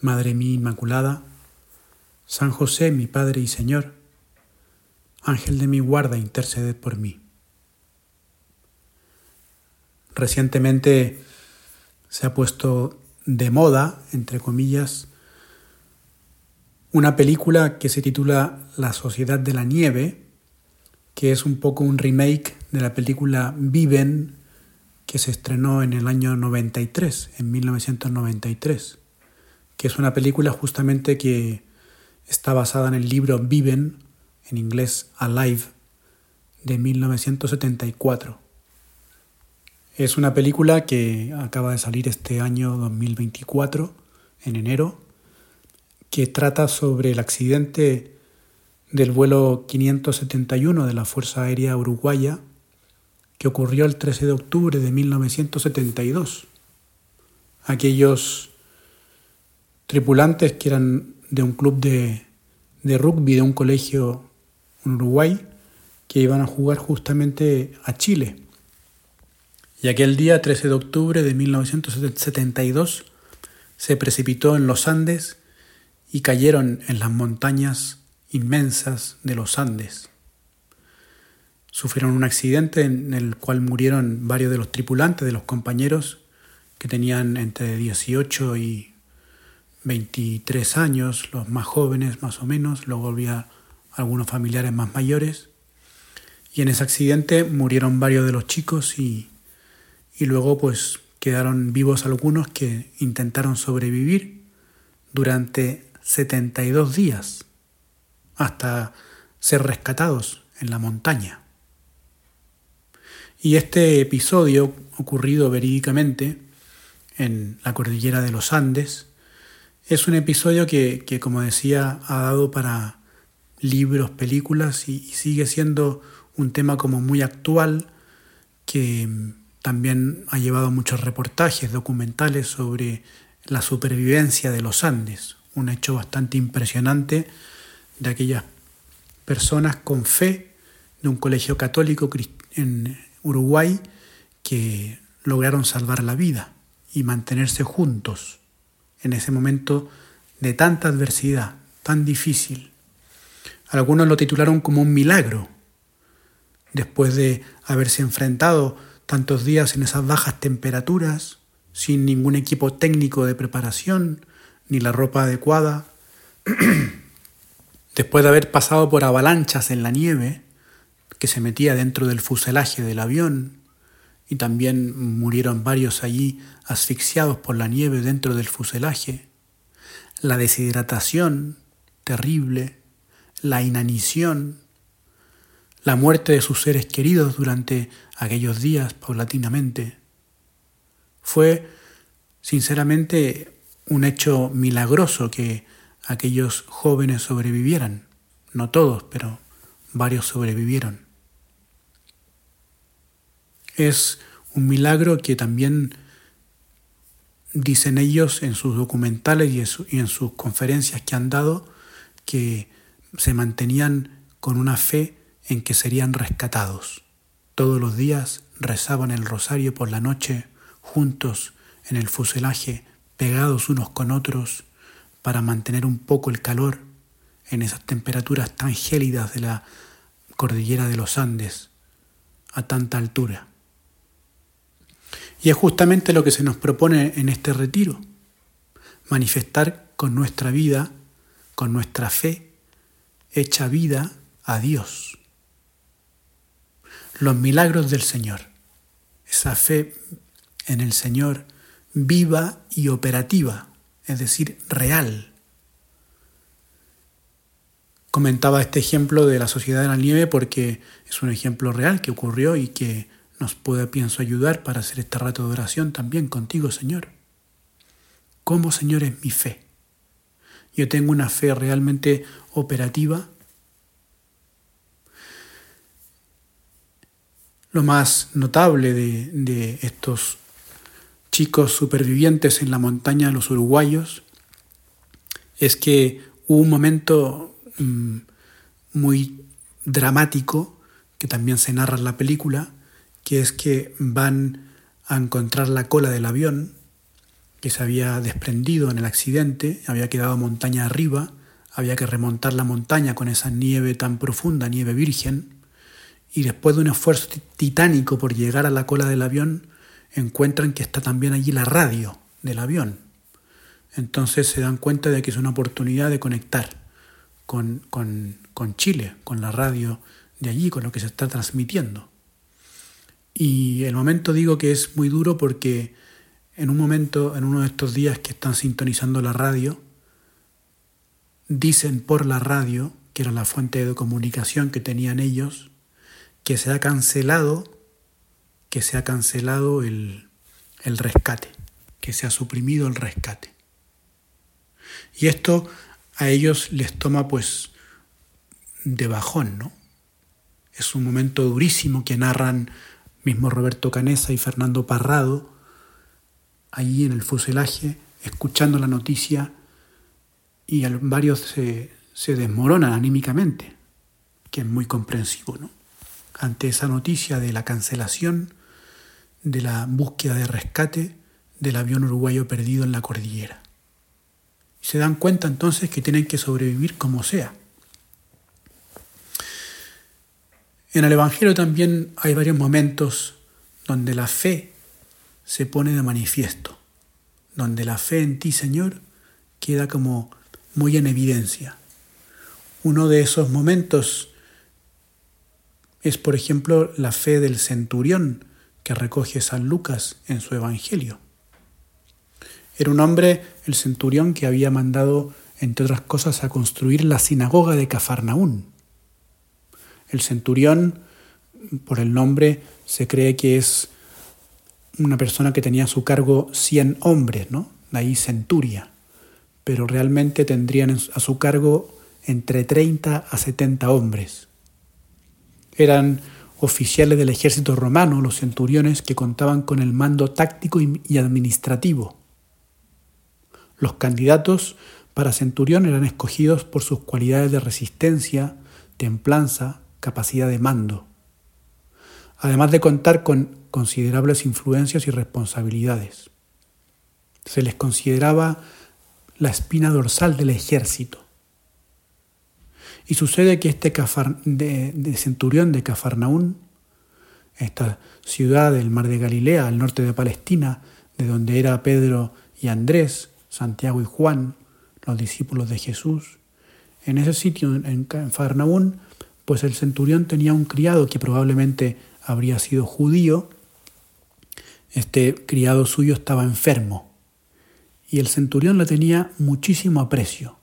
Madre mía Inmaculada, San José, mi Padre y Señor, Ángel de mi guarda, interceded por mí. Recientemente se ha puesto de moda, entre comillas, una película que se titula La Sociedad de la Nieve, que es un poco un remake de la película Viven, que se estrenó en el año 93, en 1993 que es una película justamente que está basada en el libro Viven, en inglés Alive, de 1974. Es una película que acaba de salir este año 2024, en enero, que trata sobre el accidente del vuelo 571 de la Fuerza Aérea Uruguaya que ocurrió el 13 de octubre de 1972. Aquellos tripulantes que eran de un club de, rugby de un colegio en Uruguay que iban a jugar justamente a Chile. Y aquel día, 13 de octubre de 1972, se precipitó en los Andes y cayeron en las montañas inmensas de los Andes. Sufrieron un accidente en el cual murieron varios de los tripulantes, de los compañeros, que tenían entre 18 y 23 años, los más jóvenes más o menos, luego había algunos familiares más mayores. Y en ese accidente murieron varios de los chicos y, y luego pues quedaron vivos algunos que intentaron sobrevivir durante 72 días hasta ser rescatados en la montaña. Y este episodio ocurrido verídicamente en la cordillera de los Andes es un episodio que, como decía, ha dado para libros, películas y, sigue siendo un tema como muy actual que también ha llevado muchos reportajes documentales sobre la supervivencia de los Andes, un hecho bastante impresionante de aquellas personas con fe de un colegio católico en Uruguay que lograron salvar la vida y mantenerse juntos en ese momento de tanta adversidad, tan difícil. Algunos lo titularon como un milagro, después de haberse enfrentado tantos días en esas bajas temperaturas, sin ningún equipo técnico de preparación, ni la ropa adecuada, después de haber pasado por avalanchas en la nieve que se metía dentro del fuselaje del avión, y también murieron varios allí asfixiados por la nieve dentro del fuselaje, la deshidratación terrible, la inanición, la muerte de sus seres queridos durante aquellos días paulatinamente. Fue, sinceramente, un hecho milagroso que aquellos jóvenes sobrevivieran. No todos, pero varios sobrevivieron. Es un milagro que también dicen ellos en sus documentales y en, sus conferencias que han dado que se mantenían con una fe en que serían rescatados. Todos los días rezaban el rosario por la noche juntos en el fuselaje, pegados unos con otros, para mantener un poco el calor en esas temperaturas tan gélidas de la cordillera de los Andes a tanta altura. Y es justamente lo que se nos propone en este retiro, manifestar con nuestra vida, con nuestra fe, hecha vida a Dios. Los milagros del Señor, esa fe en el Señor viva y operativa, es decir, real. Comentaba este ejemplo de la sociedad de la nieve porque es un ejemplo real que ocurrió y que nos puede, pienso, ayudar para hacer este rato de oración también contigo, Señor. ¿Cómo, Señor, es mi fe? yo tengo una fe realmente operativa. Lo más notable de, estos chicos supervivientes en la montaña de los uruguayos es que hubo un momento mm, muy dramático que también se narra en la película, que es que van a encontrar la cola del avión que se había desprendido en el accidente, había quedado montaña arriba, había que remontar la montaña con esa nieve tan profunda, nieve virgen, y después de un esfuerzo titánico por llegar a la cola del avión, encuentran que está también allí la radio del avión. Entonces se dan cuenta de que es una oportunidad de conectar con, con, con Chile, con la radio de allí, con lo que se está transmitiendo. Y el momento digo que es muy duro porque en un momento, en uno de estos días que están sintonizando la radio, dicen por la radio, que era la fuente de comunicación que tenían ellos, que se ha cancelado, que se ha cancelado el, el rescate, que se ha suprimido el rescate. Y esto a ellos les toma pues de bajón, ¿no? Es un momento durísimo que narran mismo Roberto Canesa y Fernando Parrado, allí en el fuselaje, escuchando la noticia, y varios se, se desmoronan anímicamente, que es muy comprensivo, ¿no? Ante esa noticia de la cancelación de la búsqueda de rescate del avión uruguayo perdido en la cordillera. se dan cuenta entonces que tienen que sobrevivir como sea. En el Evangelio también hay varios momentos donde la fe se pone de manifiesto, donde la fe en ti, Señor, queda como muy en evidencia. Uno de esos momentos es, por ejemplo, la fe del centurión que recoge San Lucas en su Evangelio. Era un hombre, el centurión, que había mandado, entre otras cosas, a construir la sinagoga de Cafarnaún. El centurión, por el nombre, se cree que es una persona que tenía a su cargo 100 hombres, ¿no? De ahí centuria. Pero realmente tendrían a su cargo entre 30 a 70 hombres. Eran oficiales del ejército romano, los centuriones, que contaban con el mando táctico y administrativo. Los candidatos para centurión eran escogidos por sus cualidades de resistencia, templanza, capacidad de mando, además de contar con considerables influencias y responsabilidades. Se les consideraba la espina dorsal del ejército. Y sucede que este de, centurión de Cafarnaún, esta ciudad del mar de Galilea, al norte de Palestina, de donde era Pedro y Andrés, Santiago y Juan, los discípulos de Jesús, en ese sitio, en Cafarnaún, pues el centurión tenía un criado que probablemente habría sido judío. Este criado suyo estaba enfermo y el centurión le tenía muchísimo aprecio.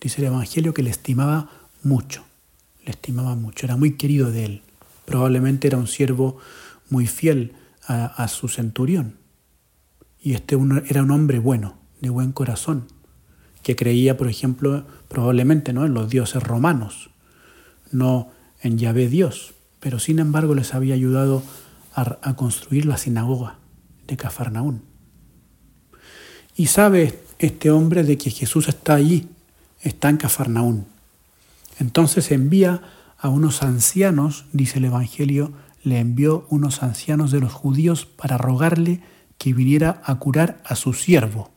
Dice el Evangelio que le estimaba mucho, le estimaba mucho, era muy querido de él. Probablemente era un siervo muy fiel a, su centurión. Y este era un hombre bueno, de buen corazón, que creía, por ejemplo, probablemente ¿no? en los dioses romanos no en Yahvé Dios, pero sin embargo les había ayudado a, construir la sinagoga de Cafarnaún. Y sabe este hombre de que Jesús está allí, está en Cafarnaún. Entonces envía a unos ancianos, dice el Evangelio, le envió unos ancianos de los judíos para rogarle que viniera a curar a su siervo.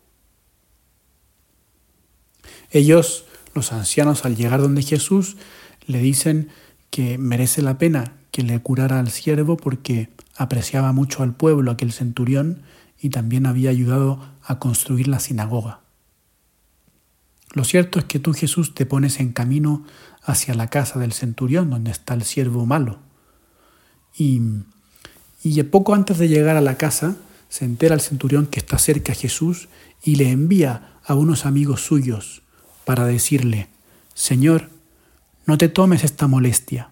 Ellos, los ancianos, al llegar donde Jesús, le dicen que merece la pena que le curara al siervo porque apreciaba mucho al pueblo, aquel centurión, y también había ayudado a construir la sinagoga. Lo cierto es que tú, Jesús, te pones en camino hacia la casa del centurión, donde está el siervo malo. Y, y poco antes de llegar a la casa, se entera el centurión que está cerca a Jesús y le envía a unos amigos suyos para decirle, Señor, no te tomes esta molestia,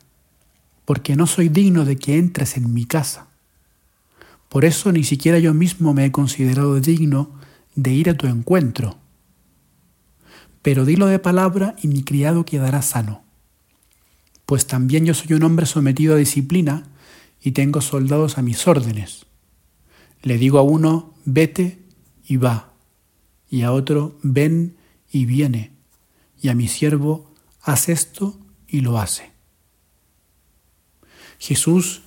porque no soy digno de que entres en mi casa. Por eso ni siquiera yo mismo me he considerado digno de ir a tu encuentro. pero dilo de palabra y mi criado quedará sano. Pues también yo soy un hombre sometido a disciplina y tengo soldados a mis órdenes. Le digo a uno, vete y va, y a otro, ven y viene, y a mi siervo, haz esto y lo hace. Jesús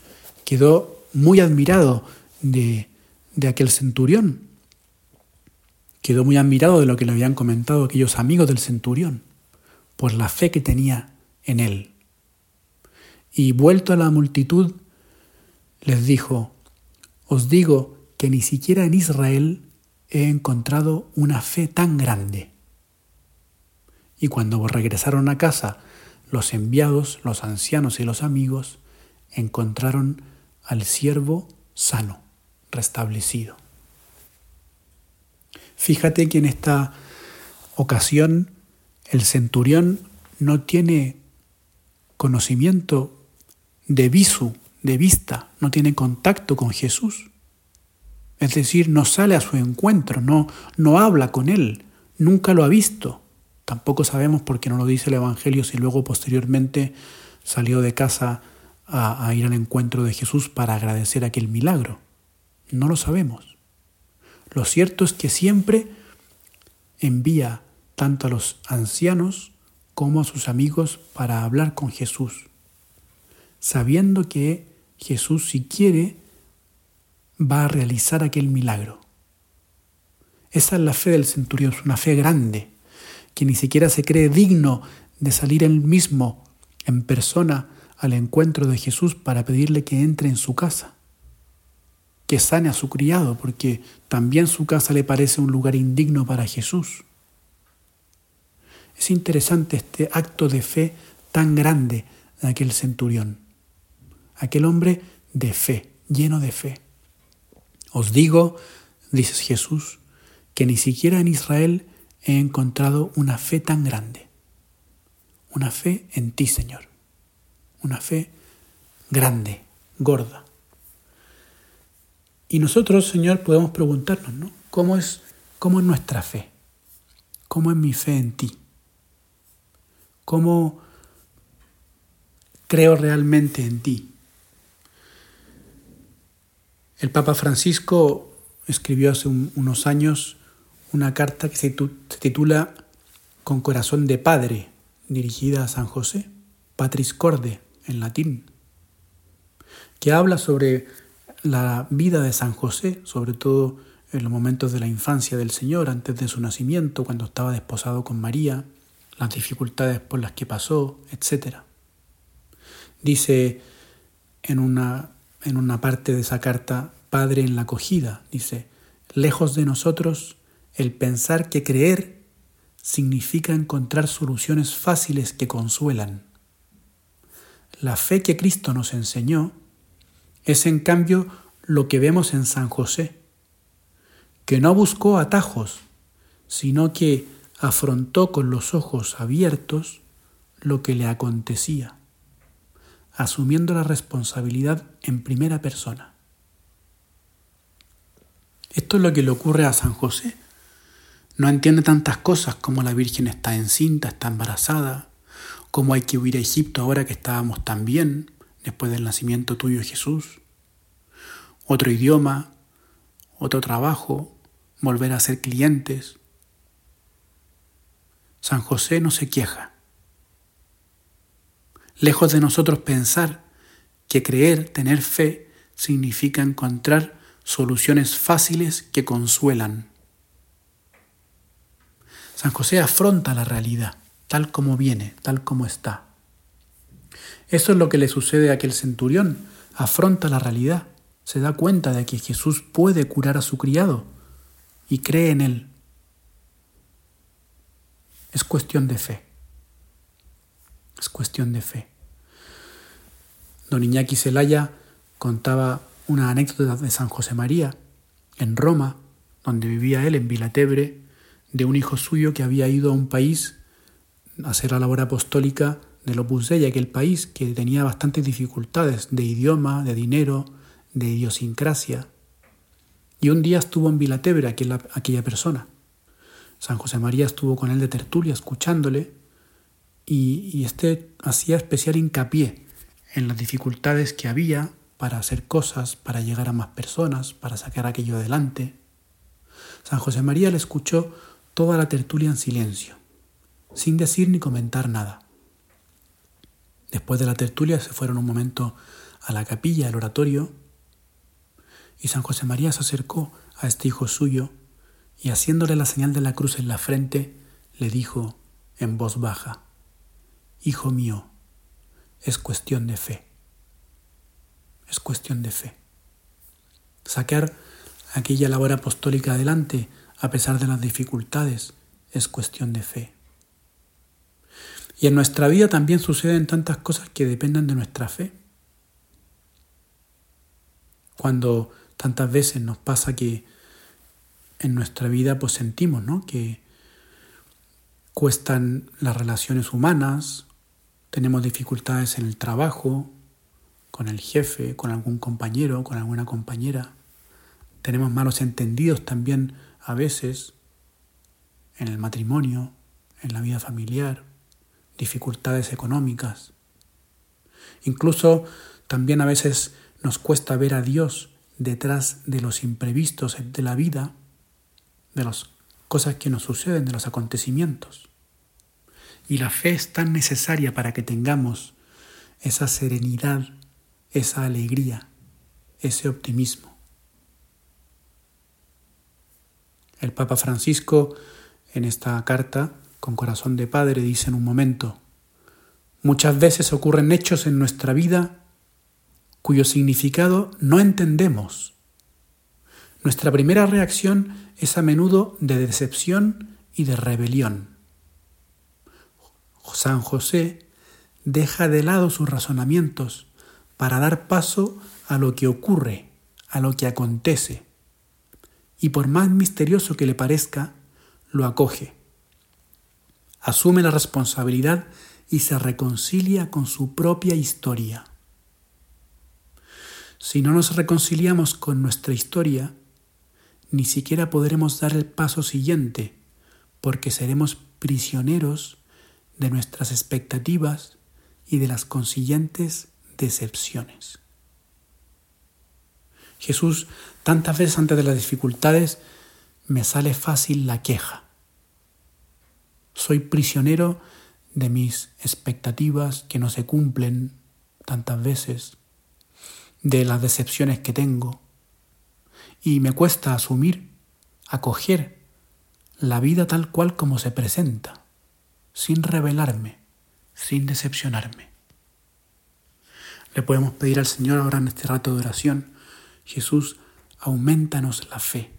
quedó muy admirado de, de aquel centurión. Quedó muy admirado de lo que le habían comentado aquellos amigos del centurión, por la fe que tenía en él. Y vuelto a la multitud, les dijo, os digo que ni siquiera en Israel he encontrado una fe tan grande. Y cuando regresaron a casa, los enviados, los ancianos y los amigos encontraron al siervo sano, restablecido. Fíjate que en esta ocasión el centurión no tiene conocimiento de visu, de vista, no tiene contacto con Jesús. Es decir, no sale a su encuentro, no, no habla con él, nunca lo ha visto. Tampoco sabemos por qué no lo dice el Evangelio si luego posteriormente salió de casa a, ir al encuentro de Jesús para agradecer aquel milagro. No lo sabemos. Lo cierto es que siempre envía tanto a los ancianos como a sus amigos para hablar con Jesús, sabiendo que Jesús, si quiere, va a realizar aquel milagro. Esa es la fe del centurión, es una fe grande, que ni siquiera se cree digno de salir él mismo en persona al encuentro de Jesús para pedirle que entre en su casa, que sane a su criado, porque también su casa le parece un lugar indigno para Jesús. Es interesante este acto de fe tan grande de aquel centurión, aquel hombre de fe, lleno de fe. Os digo, dice Jesús, que ni siquiera en Israel he encontrado una fe tan grande, una fe en ti, Señor una fe grande, gorda. Y nosotros, Señor, podemos preguntarnos, ¿no? ¿Cómo es, cómo es nuestra fe? ¿Cómo es mi fe en ti? ¿Cómo creo realmente en ti? El Papa Francisco escribió hace unos años una carta que se titula Con corazón de Padre, dirigida a San José, Patris Corde, en latín, que habla sobre la vida de San José, sobre todo en los momentos de la infancia del Señor, antes de su nacimiento, cuando estaba desposado con María, las dificultades por las que pasó, etc. Dice en una, en una parte de esa carta, Padre en la acogida, dice, lejos de nosotros el pensar que creer significa encontrar soluciones fáciles que consuelan. La fe que Cristo nos enseñó es en cambio lo que vemos en San José, que no buscó atajos, sino que afrontó con los ojos abiertos lo que le acontecía, asumiendo la responsabilidad en primera persona. Esto es lo que le ocurre a San José. No entiende tantas cosas como la Virgen está encinta, está embarazada, cómo hay que huir a Egipto ahora que estábamos tan bien después del nacimiento tuyo Jesús. Otro idioma, otro trabajo, volver a ser clientes. San José no se queja. Lejos de nosotros pensar que creer, tener fe, significa encontrar soluciones fáciles que consuelan. San José afronta la realidad tal como viene, tal como está. Eso es lo que le sucede a aquel centurión. Afronta la realidad, se da cuenta de que Jesús puede curar a su criado y cree en él. Es cuestión de fe. Es cuestión de fe. Don Iñaki Celaya contaba una anécdota de San José María en Roma, donde vivía él, en Vilatebre, de un hijo suyo que había ido a un país hacer la labor apostólica del Opus Dei, aquel país que tenía bastantes dificultades de idioma, de dinero, de idiosincrasia. Y un día estuvo en Vilatebre aquella, aquella persona. San José María estuvo con él de tertulia escuchándole y, y este hacía especial hincapié en las dificultades que había para hacer cosas, para llegar a más personas, para sacar aquello adelante. San José María le escuchó toda la tertulia en silencio, sin decir ni comentar nada. Después de la tertulia se fueron un momento a la capilla, al oratorio, y San José María se acercó a este hijo suyo y haciéndole la señal de la cruz en la frente, le dijo en voz baja, Hijo mío, es cuestión de fe. Es cuestión de fe. Sacar aquella labor apostólica adelante a pesar de las dificultades es cuestión de fe. Y en nuestra vida también suceden tantas cosas que dependen de nuestra fe. Cuando tantas veces nos pasa que en nuestra vida pues sentimos ¿no? que cuestan las relaciones humanas, tenemos dificultades en el trabajo, con el jefe, con algún compañero, con alguna compañera. Tenemos malos entendidos también a veces en el matrimonio, en la vida familiar, dificultades económicas. Incluso también a veces nos cuesta ver a Dios detrás de los imprevistos de la vida, de las cosas que nos suceden, de los acontecimientos. Y la fe es tan necesaria para que tengamos esa serenidad, esa alegría, ese optimismo. El Papa Francisco en esta carta, con corazón de padre, dice en un momento, muchas veces ocurren hechos en nuestra vida cuyo significado no entendemos. Nuestra primera reacción es a menudo de decepción y de rebelión. San José deja de lado sus razonamientos para dar paso a lo que ocurre, a lo que acontece, y por más misterioso que le parezca, lo acoge. Asume la responsabilidad y se reconcilia con su propia historia. Si no nos reconciliamos con nuestra historia, ni siquiera podremos dar el paso siguiente, porque seremos prisioneros de nuestras expectativas y de las consiguientes decepciones. Jesús, tantas veces antes de las dificultades, me sale fácil la queja. Soy prisionero de mis expectativas que no se cumplen tantas veces, de las decepciones que tengo, y me cuesta asumir, acoger la vida tal cual como se presenta, sin rebelarme, sin decepcionarme. Le podemos pedir al Señor ahora en este rato de oración, Jesús, aumentanos la fe,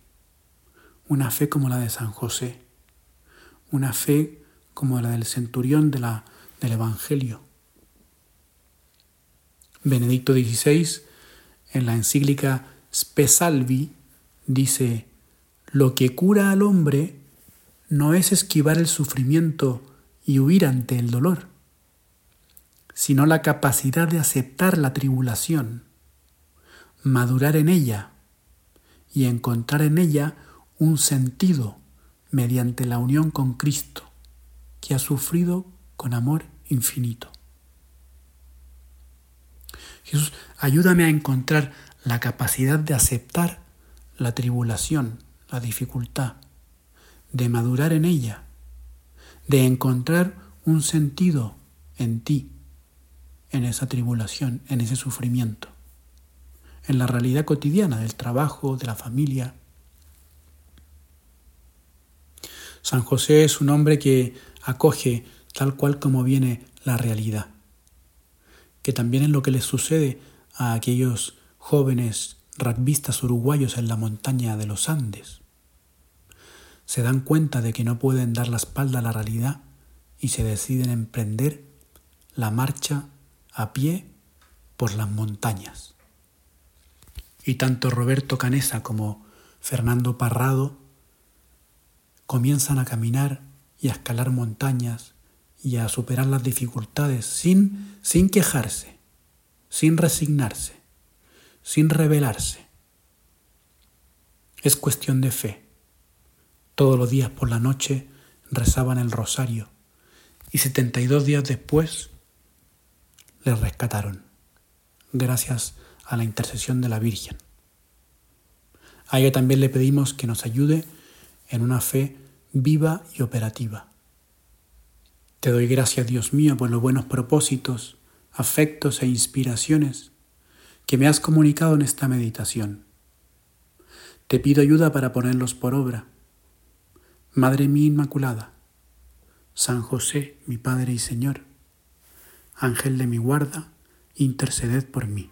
una fe como la de San José, una fe como la del centurión de la, del Evangelio. Benedicto XVI, en la encíclica Spesalvi, dice, lo que cura al hombre no es esquivar el sufrimiento y huir ante el dolor, sino la capacidad de aceptar la tribulación, madurar en ella y encontrar en ella un sentido mediante la unión con Cristo, que ha sufrido con amor infinito. Jesús, ayúdame a encontrar la capacidad de aceptar la tribulación, la dificultad, de madurar en ella, de encontrar un sentido en ti en esa tribulación, en ese sufrimiento, en la realidad cotidiana del trabajo, de la familia. San José es un hombre que acoge tal cual como viene la realidad, que también es lo que le sucede a aquellos jóvenes rugbyistas uruguayos en la montaña de los Andes. Se dan cuenta de que no pueden dar la espalda a la realidad y se deciden emprender la marcha a pie por las montañas. Y tanto Roberto Canesa como Fernando Parrado comienzan a caminar y a escalar montañas y a superar las dificultades sin, sin quejarse, sin resignarse, sin rebelarse. Es cuestión de fe. Todos los días por la noche rezaban el rosario y 72 días después les rescataron, gracias a la intercesión de la Virgen. A ella también le pedimos que nos ayude en una fe viva y operativa. Te doy gracias, Dios mío, por los buenos propósitos, afectos e inspiraciones que me has comunicado en esta meditación. Te pido ayuda para ponerlos por obra. Madre mía Inmaculada, San José, mi Padre y Señor, Ángel de mi guarda, interceded por mí.